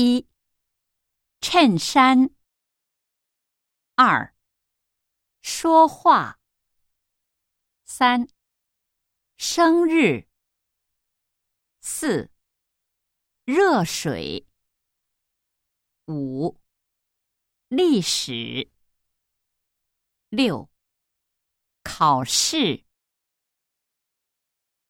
一衬衫。二说话。三生日。四热水。五历史。六考试。